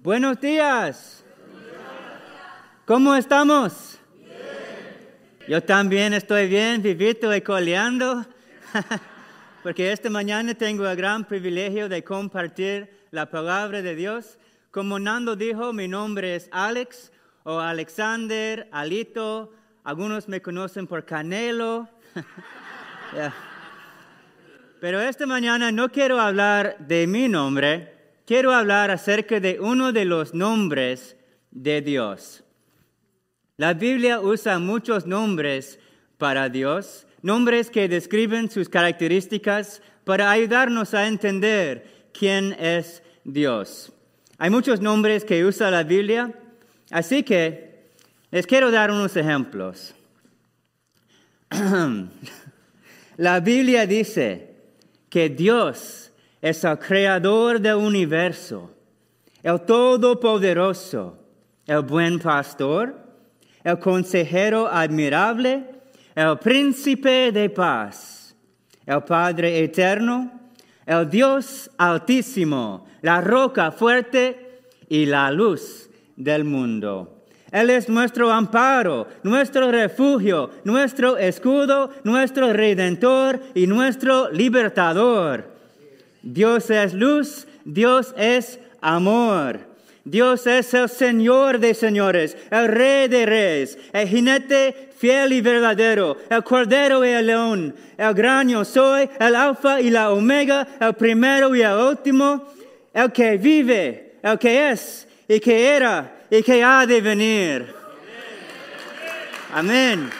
Buenos días. ¿Cómo estamos? Yo también estoy bien, vivito y coleando, porque esta mañana tengo el gran privilegio de compartir la palabra de Dios. Como Nando dijo, mi nombre es Alex o Alexander, Alito, algunos me conocen por Canelo. Pero esta mañana no quiero hablar de mi nombre, quiero hablar acerca de uno de los nombres de Dios. La Biblia usa muchos nombres para Dios, nombres que describen sus características para ayudarnos a entender quién es Dios. Hay muchos nombres que usa la Biblia, así que les quiero dar unos ejemplos. la Biblia dice que Dios es el creador del universo, el todopoderoso, el buen pastor, el consejero admirable, el príncipe de paz, el Padre eterno, el Dios altísimo, la roca fuerte y la luz del mundo. Él es nuestro amparo, nuestro refugio, nuestro escudo, nuestro redentor y nuestro libertador. Dios es luz, Dios es amor. Dios es el Señor de señores, el Rey de reyes, el jinete fiel y verdadero, el Cordero y el León, el gran yo soy, el Alfa y la Omega, el primero y el último, el que vive, el que es y que era y que ha de venir. Amén.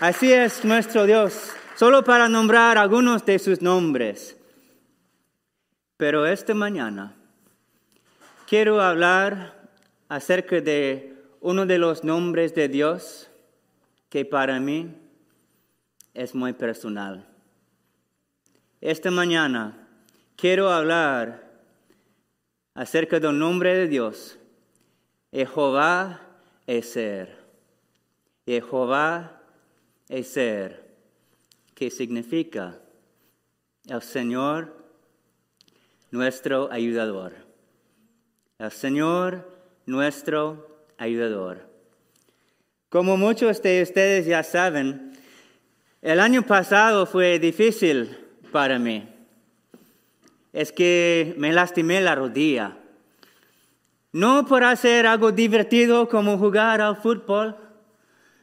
Así es nuestro Dios, solo para nombrar algunos de sus nombres. Pero esta mañana quiero hablar acerca de uno de los nombres de Dios que para mí es muy personal. Esta mañana quiero hablar acerca del nombre de Dios, Jehová es ser. Jehová es ser, que significa el Señor nuestro ayudador. El Señor nuestro ayudador. Como muchos de ustedes ya saben, el año pasado fue difícil para mí es que me lastimé la rodilla. No por hacer algo divertido como jugar al fútbol,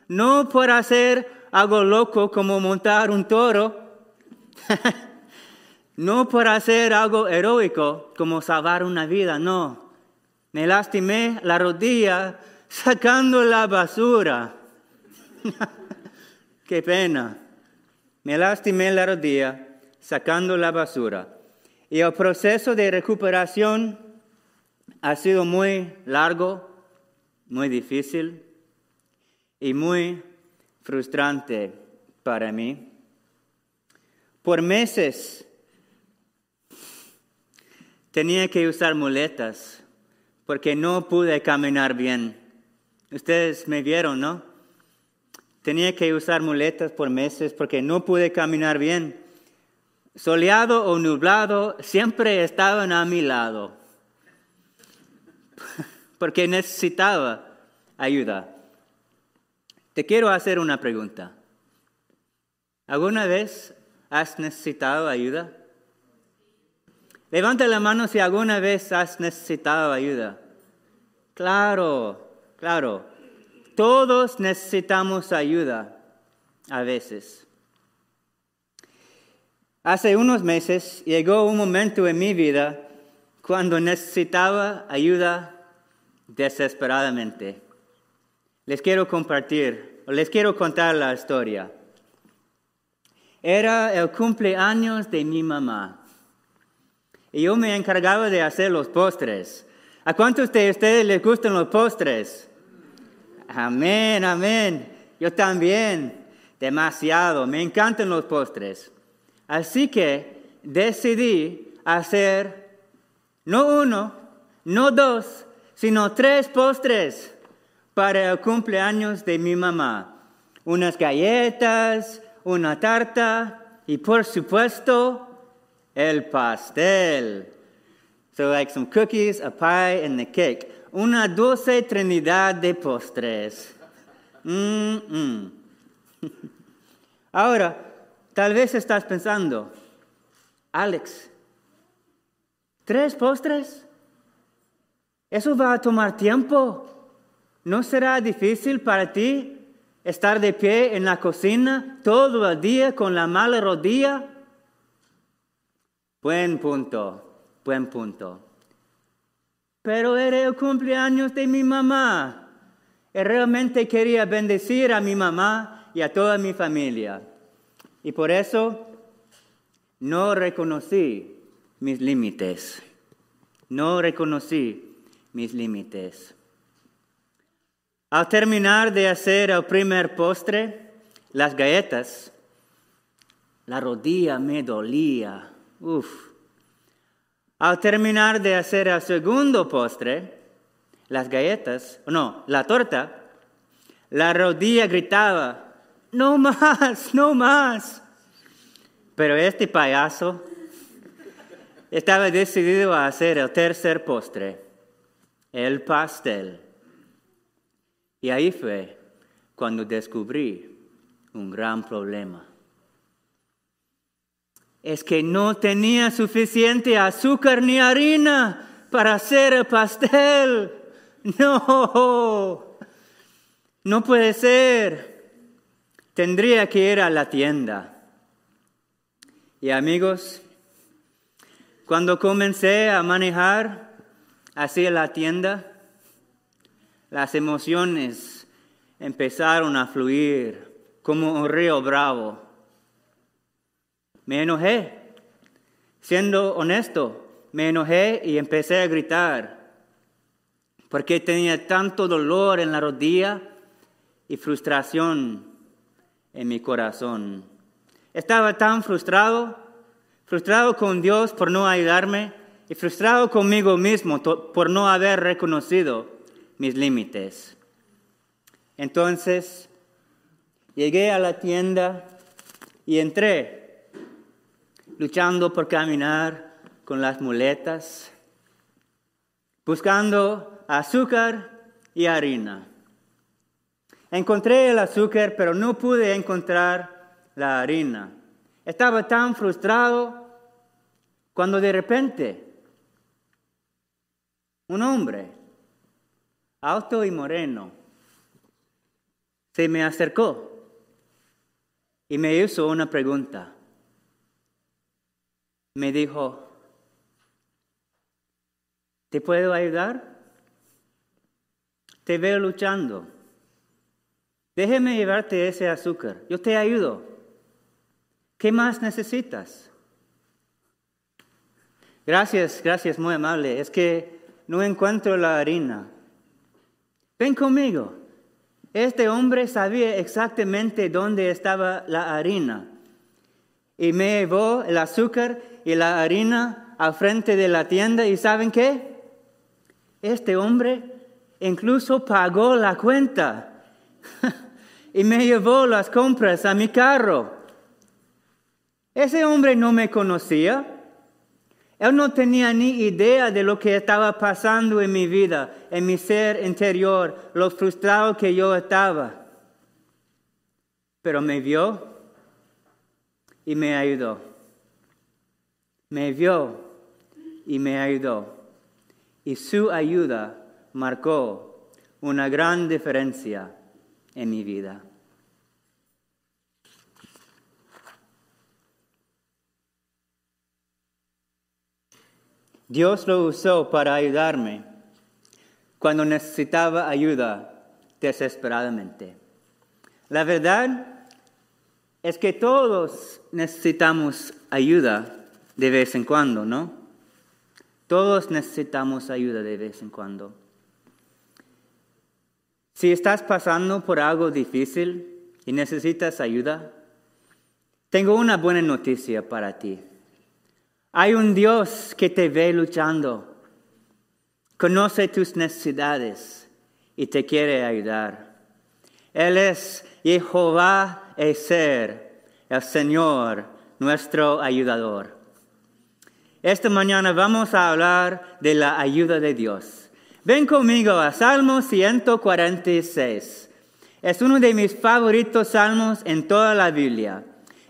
no por hacer algo loco como montar un toro, no por hacer algo heroico como salvar una vida, no. Me lastimé la rodilla sacando la basura. Qué pena. Me lastimé la rodilla sacando la basura. Y el proceso de recuperación ha sido muy largo, muy difícil y muy frustrante para mí. Por meses tenía que usar muletas porque no pude caminar bien. Ustedes me vieron, ¿no? Tenía que usar muletas por meses porque no pude caminar bien soleado o nublado, siempre estaban a mi lado, porque necesitaba ayuda. Te quiero hacer una pregunta. ¿Alguna vez has necesitado ayuda? Levanta la mano si alguna vez has necesitado ayuda. Claro, claro. Todos necesitamos ayuda a veces. Hace unos meses llegó un momento en mi vida cuando necesitaba ayuda desesperadamente. Les quiero compartir, les quiero contar la historia. Era el cumpleaños de mi mamá y yo me encargaba de hacer los postres. ¿A cuántos de ustedes les gustan los postres? Amén, amén. Yo también, demasiado. Me encantan los postres. Así que decidí hacer no uno, no dos, sino tres postres para el cumpleaños de mi mamá. Unas galletas, una tarta y por supuesto el pastel. So like some cookies, a pie, and the cake. Una dulce trinidad de postres. Mm, mm. Ahora, tal vez estás pensando, Alex, ¿tres postres? ¿Eso va a tomar tiempo? ¿No será difícil para ti estar de pie en la cocina todo el día con la mala rodilla? Buen punto, buen punto. Pero era el cumpleaños de mi mamá. Y realmente quería bendecir a mi mamá y a toda mi familia. Y por eso no reconocí mis límites. No reconocí mis límites. Al terminar de hacer el primer postre, las galletas, la rodilla me dolía. Uf. Al terminar de hacer el segundo postre, las galletas, no, la torta, la rodilla gritaba, no más, no más. Pero este payaso estaba decidido a hacer el tercer postre, el pastel. Y ahí fue cuando descubrí un gran problema. Es que no tenía suficiente azúcar ni harina para hacer el pastel. No, no puede ser. Tendría que ir a la tienda. Y amigos, cuando comencé a manejar hacia la tienda, las emociones empezaron a fluir como un río bravo. Me enojé, siendo honesto, me enojé y empecé a gritar porque tenía tanto dolor en la rodilla y frustración en mi corazón. Estaba tan frustrado, frustrado con Dios por no ayudarme y frustrado conmigo mismo por no haber reconocido mis límites. Entonces, llegué a la tienda y entré, luchando por caminar con las muletas, buscando azúcar y harina. Encontré el azúcar, pero no pude encontrar la harina. Estaba tan frustrado cuando de repente un hombre alto y moreno, se me acercó y me hizo una pregunta. Me dijo, ¿te puedo ayudar? Te veo luchando. Déjeme llevarte ese azúcar. Yo te ayudo. ¿Qué más necesitas? Gracias, gracias, muy amable. Es que no encuentro la harina. Ven conmigo. Este hombre sabía exactamente dónde estaba la harina. Y me llevó el azúcar y la harina al frente de la tienda. ¿Y saben qué? Este hombre incluso pagó la cuenta. y me llevó las compras a mi carro. Ese hombre no me conocía. Él no tenía ni idea de lo que estaba pasando en mi vida, en mi ser interior, lo frustrado que yo estaba. Pero me vio y me ayudó. Me vio y me ayudó. Y su ayuda marcó una gran diferencia en mi vida. Dios lo usó para ayudarme cuando necesitaba ayuda desesperadamente. La verdad es que todos necesitamos ayuda de vez en cuando, ¿no? Todos necesitamos ayuda de vez en cuando. Si estás pasando por algo difícil y necesitas ayuda, tengo una buena noticia para ti. Hay un Dios que te ve luchando, conoce tus necesidades y te quiere ayudar. Él es Jehová el Señor, nuestro ayudador. Esta mañana vamos a hablar de la ayuda de Dios. Ven conmigo a Salmo 146. Es uno de mis favoritos salmos en toda la Biblia.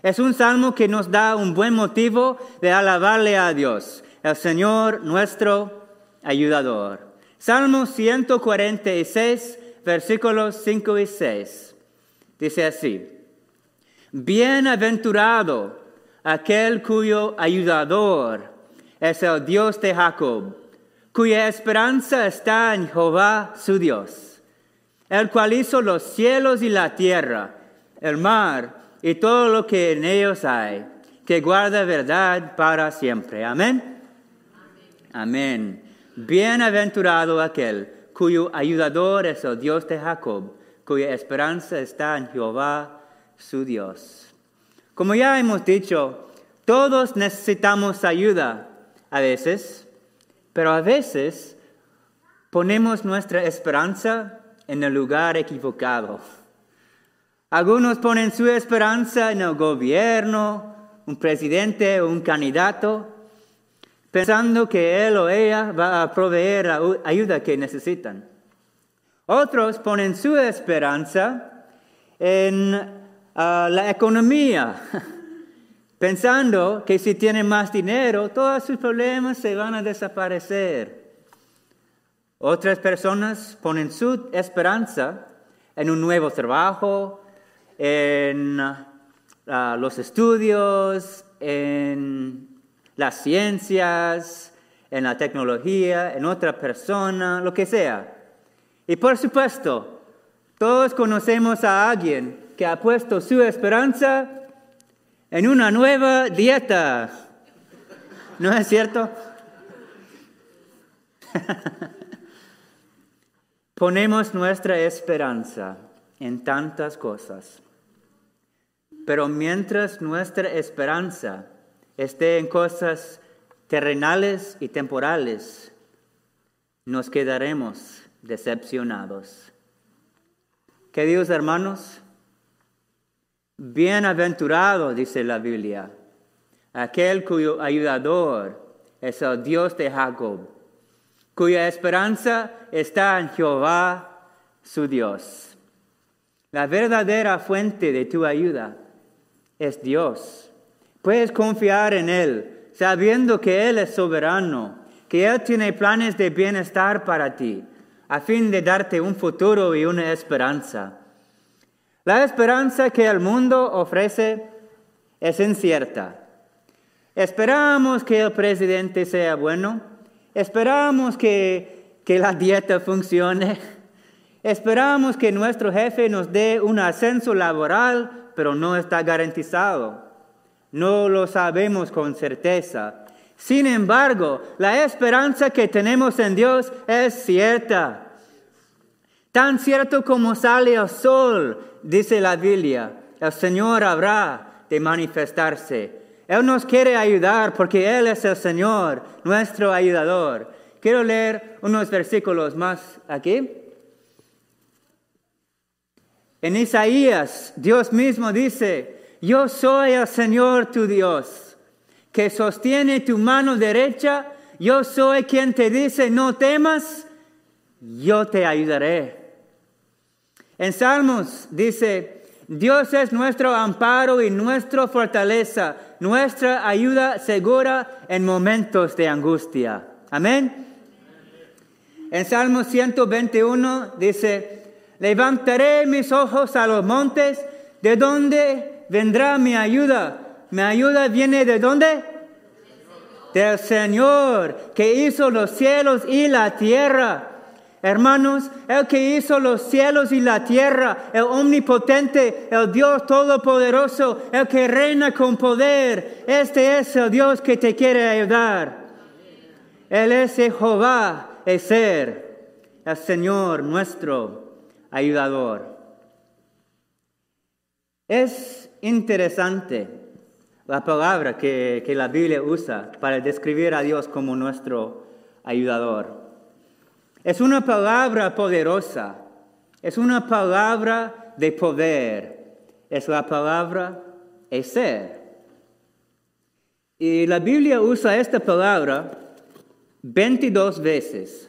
Es un salmo que nos da un buen motivo de alabarle a Dios, el Señor nuestro ayudador. Salmo 146, versículos 5 y 6. Dice así, Bienaventurado aquel cuyo ayudador es el Dios de Jacob, cuya esperanza está en Jehová su Dios, el cual hizo los cielos y la tierra, el mar y todo lo que en ellos hay, que guarda verdad para siempre. Amén. Amén. Bienaventurado aquel cuyo ayudador es el Dios de Jacob, cuya esperanza está en Jehová su Dios. Como ya hemos dicho, todos necesitamos ayuda a veces, pero a veces ponemos nuestra esperanza en el lugar equivocado. Algunos ponen su esperanza en el gobierno, un presidente o un candidato, pensando que él o ella va a proveer la ayuda que necesitan. Otros ponen su esperanza en ah, la economía, pensando que si tienen más dinero, todos sus problemas se van a desaparecer. Otras personas ponen su esperanza en un nuevo trabajo, en ah, los estudios, en las ciencias, en la tecnología, en otra persona, lo que sea. Y por supuesto, todos conocemos a alguien que ha puesto su esperanza en una nueva dieta. ¿No es cierto? Ponemos nuestra esperanza en tantas cosas. Pero mientras nuestra esperanza esté en cosas terrenales y temporales, nos quedaremos decepcionados. Queridos hermanos, bienaventurado, dice la Biblia, aquel cuyo ayudador es el Dios de Jacob, cuya esperanza está en Jehová, su Dios. La verdadera fuente de tu ayuda es Dios. Puedes confiar en Él, sabiendo que Él es soberano, que Él tiene planes de bienestar para ti, a fin de darte un futuro y una esperanza. La esperanza que el mundo ofrece es incierta. Esperamos que el presidente sea bueno, esperamos que, que la dieta funcione, esperamos que nuestro jefe nos dé un ascenso laboral pero no está garantizado. No lo sabemos con certeza. Sin embargo, la esperanza que tenemos en Dios es cierta. Tan cierto como sale el sol, dice la Biblia, el Señor habrá de manifestarse. Él nos quiere ayudar porque Él es el Señor, nuestro ayudador. Quiero leer unos versículos más aquí. En Isaías, Dios mismo dice, yo soy el Señor tu Dios, que sostiene tu mano derecha, yo soy quien te dice, no temas, yo te ayudaré. En Salmos dice, Dios es nuestro amparo y nuestra fortaleza, nuestra ayuda segura en momentos de angustia. Amén. En Salmos 121 dice, Levantaré mis ojos a los montes. ¿De dónde vendrá mi ayuda? Mi ayuda viene de dónde? Del Señor que hizo los cielos y la tierra. Hermanos, el que hizo los cielos y la tierra, el omnipotente, el Dios todopoderoso, el que reina con poder, este es el Dios que te quiere ayudar. Él es Jehová, el ser, el Señor nuestro ayudador. Es interesante la palabra que, la Biblia usa para describir a Dios como nuestro ayudador. Es una palabra poderosa, es una palabra de poder, es la palabra ser. Y la Biblia usa esta palabra 22 veces.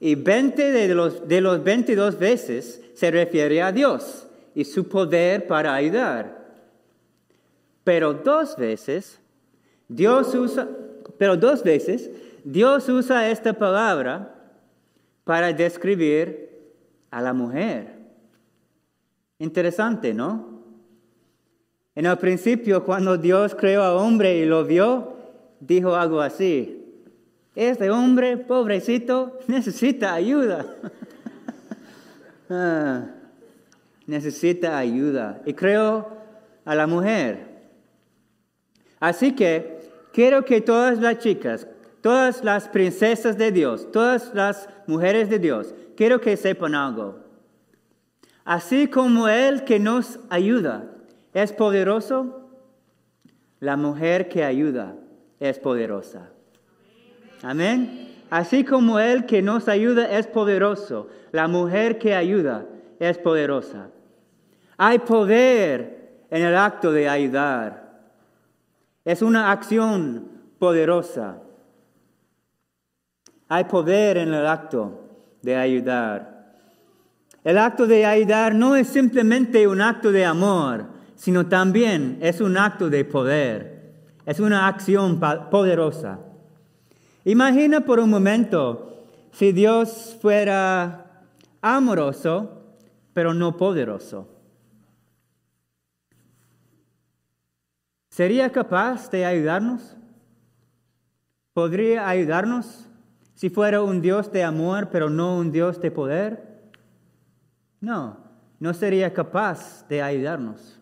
Y 20 de los, de los 22 veces se refiere a Dios y su poder para ayudar. Pero dos veces, Dios usa, pero dos veces, Dios usa esta palabra para describir a la mujer. Interesante, ¿no? En el principio, cuando Dios creó al hombre y lo vio, dijo algo así. Este hombre, pobrecito, necesita ayuda. Ah, necesita ayuda. Y creó a la mujer. Así que quiero que todas las chicas, todas las princesas de Dios, todas las mujeres de Dios, quiero que sepan algo. Así como Él que nos ayuda es poderoso, la mujer que ayuda es poderosa. Amén. Así como Él que nos ayuda es poderoso, la mujer que ayuda es poderosa. Hay poder en el acto de ayudar. Es una acción poderosa. Hay poder en el acto de ayudar. El acto de ayudar no es simplemente un acto de amor, sino también es un acto de poder. Es una acción poderosa. Imagina por un momento si Dios fuera amoroso, pero no poderoso. ¿Sería capaz de ayudarnos? ¿Podría ayudarnos si fuera un Dios de amor, pero no un Dios de poder? No, no sería capaz de ayudarnos.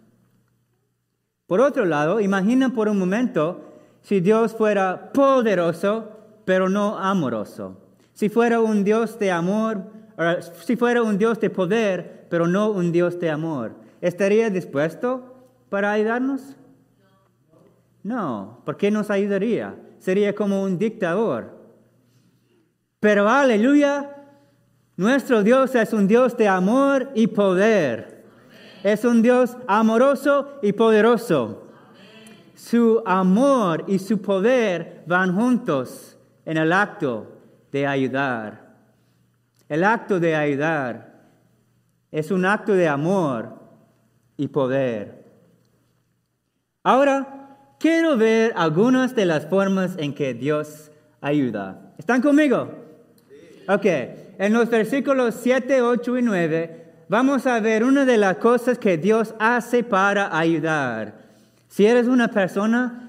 Por otro lado, imagina por un momento si Dios fuera poderoso, pero no amoroso. Si fuera un Dios de amor, si fuera un Dios de poder, pero no un Dios de amor, ¿estaría dispuesto para ayudarnos? No, ¿por qué nos ayudaría? Sería como un dictador. Pero aleluya, nuestro Dios es un Dios de amor y poder. Es un Dios amoroso y poderoso. Su amor y su poder van juntos en el acto de ayudar. El acto de ayudar es un acto de amor y poder. Ahora, quiero ver algunas de las formas en que Dios ayuda. ¿Están conmigo? Ok, en los versículos 7, 8 y 9 vamos a ver una de las cosas que Dios hace para ayudar. Si eres una persona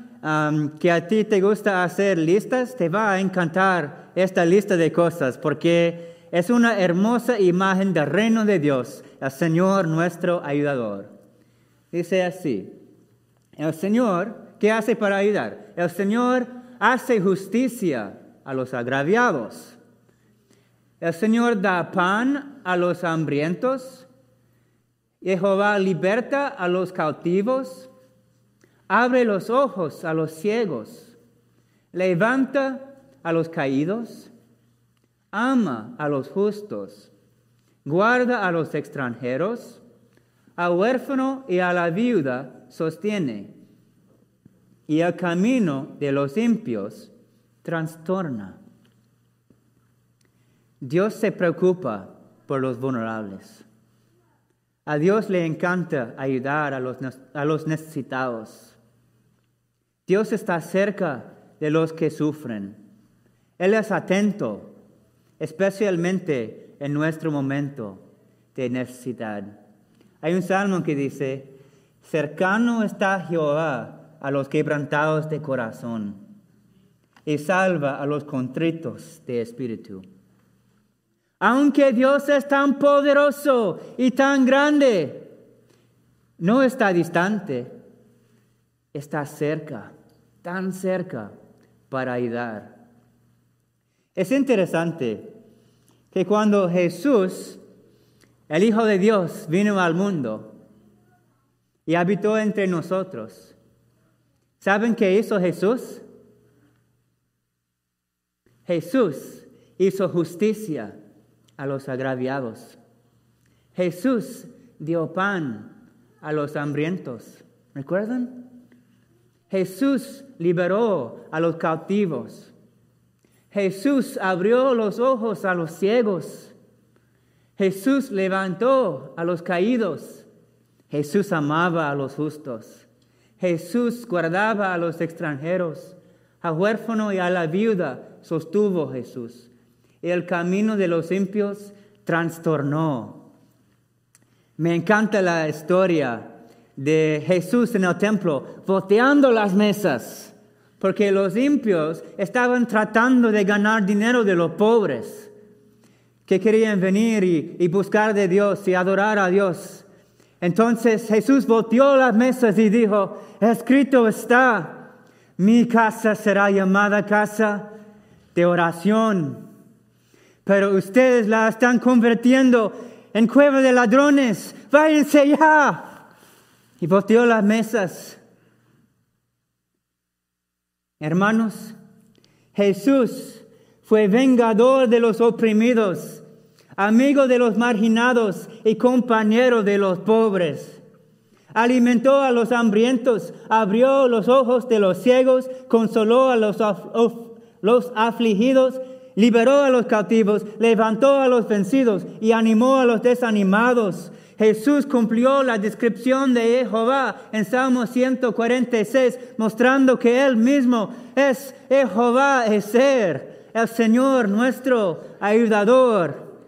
que a ti te gusta hacer listas, te va a encantar esta lista de cosas porque es una hermosa imagen del reino de Dios, el Señor nuestro ayudador. Dice así, el Señor, ¿qué hace para ayudar? El Señor hace justicia a los agraviados. El Señor da pan a los hambrientos. Jehová liberta a los cautivos abre los ojos a los ciegos, levanta a los caídos, ama a los justos, guarda a los extranjeros, al huérfano y a la viuda sostiene, y el camino de los impios trastorna. Dios se preocupa por los vulnerables. A Dios le encanta ayudar a los, a los necesitados. Dios está cerca de los que sufren. Él es atento, especialmente en nuestro momento de necesidad. Hay un salmo que dice, cercano está Jehová a los quebrantados de corazón y salva a los contritos de espíritu. Aunque Dios es tan poderoso y tan grande, no está distante, está cerca tan cerca para ayudar. Es interesante que cuando Jesús, el Hijo de Dios, vino al mundo y habitó entre nosotros, ¿saben qué hizo Jesús? Jesús hizo justicia a los agraviados. Jesús dio pan a los hambrientos. ¿Recuerdan? Jesús liberó a los cautivos. Jesús abrió los ojos a los ciegos. Jesús levantó a los caídos. Jesús amaba a los justos. Jesús guardaba a los extranjeros. A huérfano y a la viuda sostuvo Jesús. Y el camino de los impios trastornó. Me encanta la historia de Jesús en el templo, volteando las mesas, porque los impios estaban tratando de ganar dinero de los pobres, que querían venir y, buscar de Dios y adorar a Dios. Entonces Jesús volteó las mesas y dijo, escrito está, mi casa será llamada casa de oración, pero ustedes la están convirtiendo en cueva de ladrones, váyanse ya y volteó las mesas. Hermanos, Jesús fue vengador de los oprimidos, amigo de los marginados y compañero de los pobres. Alimentó a los hambrientos, abrió los ojos de los ciegos, consoló a los, los afligidos, liberó a los cautivos, levantó a los vencidos y animó a los desanimados Jesús cumplió la descripción de Jehová en Salmo 146, mostrando que Él mismo es Jehová, es ser, el Señor nuestro ayudador.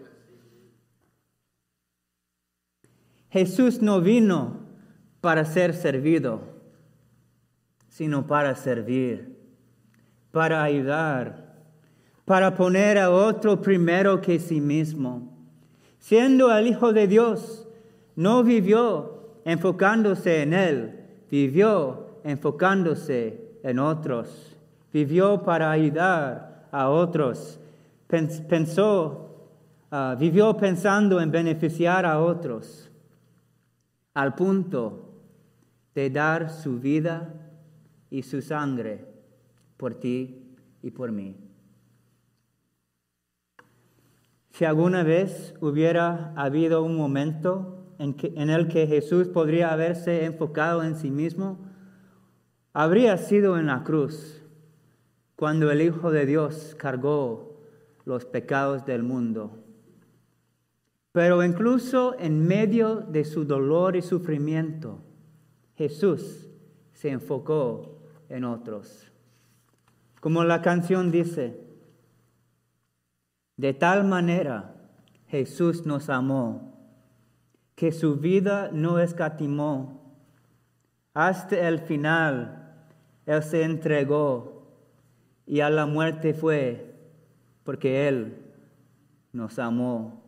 Jesús no vino para ser servido, sino para servir, para ayudar, para poner a otro primero que sí mismo. Siendo el Hijo de Dios, no vivió enfocándose en él, vivió enfocándose en otros, vivió para ayudar a otros, pensó, ah, vivió pensando en beneficiar a otros, al punto de dar su vida y su sangre por ti y por mí. Si alguna vez hubiera habido un momento en, el que Jesús podría haberse enfocado en sí mismo, habría sido en la cruz, cuando el Hijo de Dios cargó los pecados del mundo. Pero incluso en medio de su dolor y sufrimiento, Jesús se enfocó en otros. Como la canción dice, de tal manera Jesús nos amó que su vida no escatimó. Hasta el final, Él se entregó y a la muerte fue porque Él nos amó.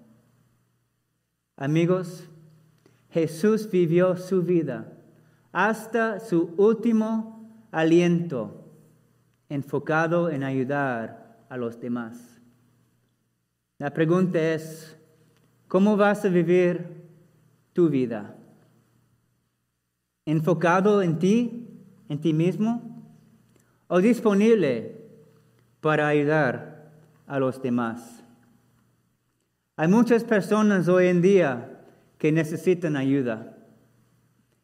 Amigos, Jesús vivió su vida hasta su último aliento, enfocado en ayudar a los demás. La pregunta es, ¿cómo vas a vivir tu vida? ¿Enfocado en ti, en ti mismo? ¿O disponible para ayudar a los demás? Hay muchas personas hoy en día que necesitan ayuda.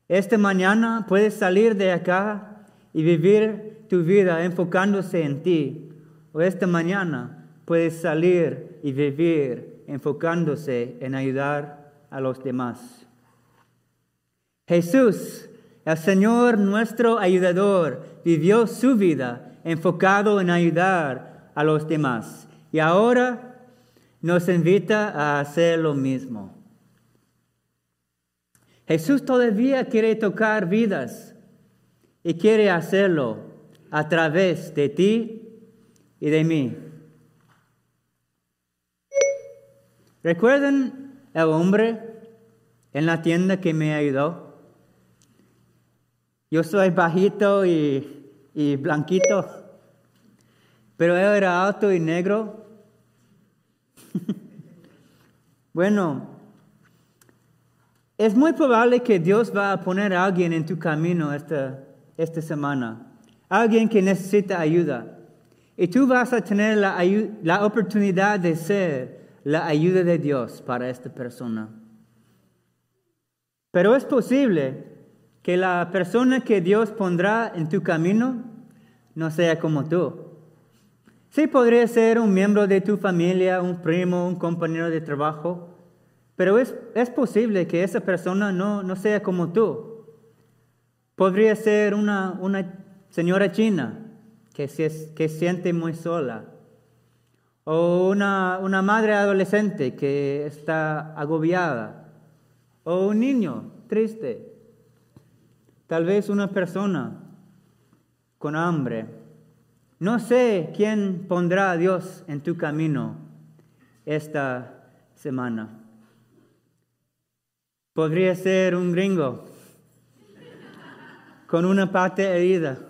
Esta mañana puedes salir de acá y vivir tu vida enfocándose en ti. O esta mañana puedes salir y vivir enfocándose en ayudar a los demás. Jesús, el Señor nuestro ayudador, vivió su vida enfocado en ayudar a los demás y ahora nos invita a hacer lo mismo. Jesús todavía quiere tocar vidas y quiere hacerlo a través de ti y de mí. ¿Recuerdan el hombre en la tienda que me ayudó? Yo soy bajito y, blanquito, pero él era alto y negro. bueno, es muy probable que Dios va a poner a alguien en tu camino esta, esta semana, alguien que necesita ayuda. Y tú vas a tener la, la oportunidad de ser la ayuda de Dios para esta persona. Pero es posible que la persona que Dios pondrá en tu camino no sea como tú. Sí podría ser un miembro de tu familia, un primo, un compañero de trabajo, pero es, posible que esa persona no, no, sea como tú. Podría ser una, una señora china que se que siente muy sola, o una, una madre adolescente que está agobiada, o un niño triste, tal vez una persona con hambre. No sé quién pondrá a Dios en tu camino esta semana. Podría ser un gringo con una pata herida,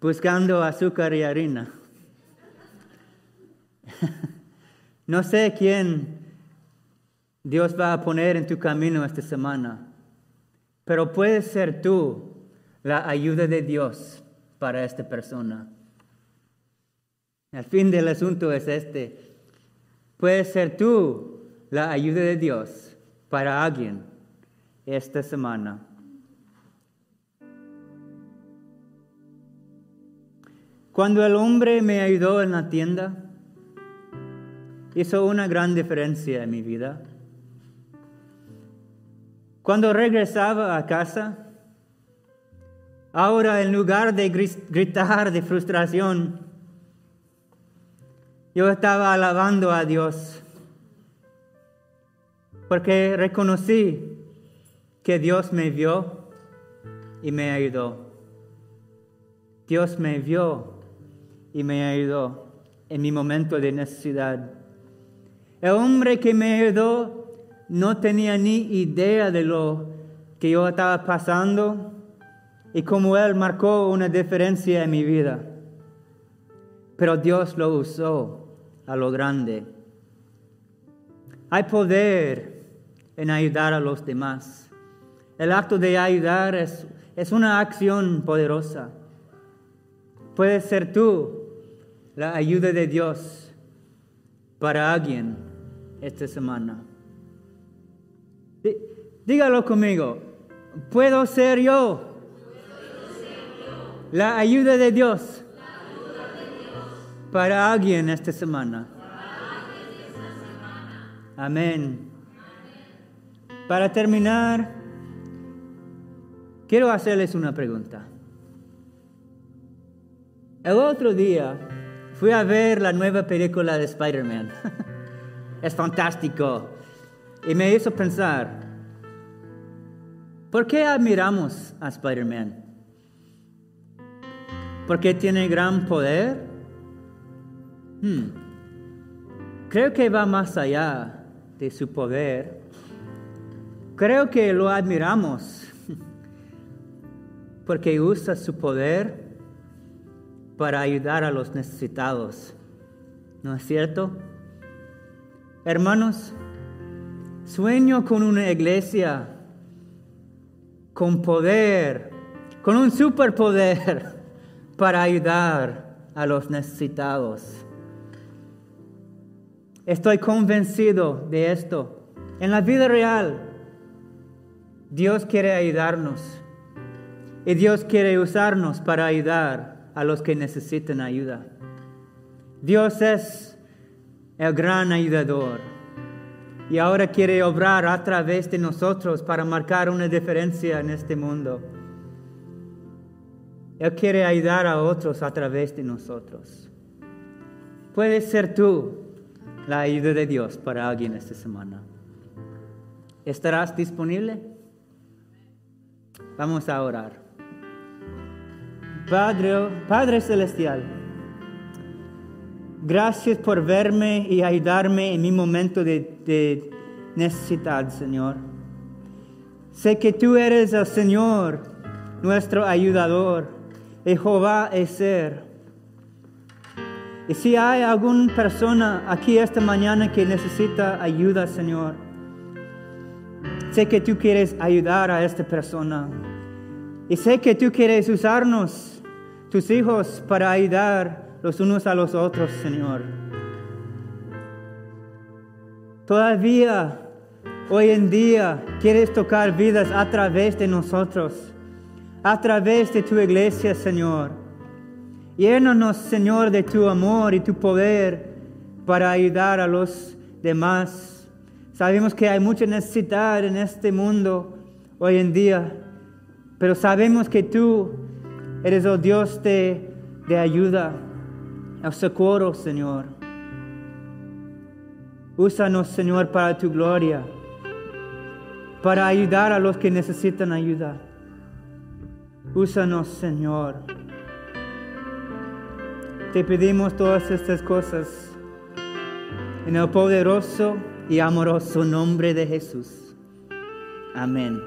buscando azúcar y harina. No sé quién Dios va a poner en tu camino esta semana, pero puede ser tú la ayuda de Dios para esta persona. El fin del asunto es este. Puedes ser tú la ayuda de Dios para alguien esta semana. Cuando el hombre me ayudó en la tienda, hizo una gran diferencia en mi vida. Cuando regresaba a casa, Ahora, en lugar de gritar de frustración, yo estaba alabando a Dios, porque reconocí que Dios me vio y me ayudó. Dios me vio y me ayudó en mi momento de necesidad. El hombre que me ayudó no tenía ni idea de lo que yo estaba pasando y como Él marcó una diferencia en mi vida. Pero Dios lo usó a lo grande. Hay poder en ayudar a los demás. El acto de ayudar es, es una acción poderosa. Puede ser tú la ayuda de Dios para alguien esta semana. Dígalo conmigo. Puedo ser yo la ayuda de Dios, para alguien esta semana. Amén. Para terminar, quiero hacerles una pregunta. El otro día fui a ver la nueva película de Spider-Man. es fantástico. Y me hizo pensar, ¿por qué admiramos a Spider-Man? porque tiene gran poder? Hmm. Creo que va más allá de su poder. Creo que lo admiramos porque usa su poder para ayudar a los necesitados. ¿No es cierto? Hermanos, sueño con una iglesia con poder, con un superpoder para ayudar a los necesitados. Estoy convencido de esto. En la vida real, Dios quiere ayudarnos y Dios quiere usarnos para ayudar a los que necesitan ayuda. Dios es el gran ayudador y ahora quiere obrar a través de nosotros para marcar una diferencia en este mundo. Él quiere ayudar a otros a través de nosotros. Puedes ser tú la ayuda de Dios para alguien esta semana. ¿Estarás disponible? Vamos a orar. Padre, Padre Celestial, gracias por verme y ayudarme en mi momento de, necesidad, Señor. Sé que tú eres el Señor, nuestro ayudador Jehová es ser. Y si hay alguna persona aquí esta mañana que necesita ayuda, Señor, sé que tú quieres ayudar a esta persona. Y sé que tú quieres usarnos, tus hijos, para ayudar los unos a los otros, Señor. Todavía hoy en día quieres tocar vidas a través de nosotros, a través de tu iglesia, Señor. Llénanos, Señor, de tu amor y tu poder para ayudar a los demás. Sabemos que hay mucha necesidad en este mundo hoy en día, pero sabemos que tú eres el Dios de, de ayuda, el socorro, Señor. Úsanos, Señor, para tu gloria, para ayudar a los que necesitan ayuda. Úsanos, Señor. Te pedimos todas estas cosas en el poderoso y amoroso nombre de Jesús. Amén.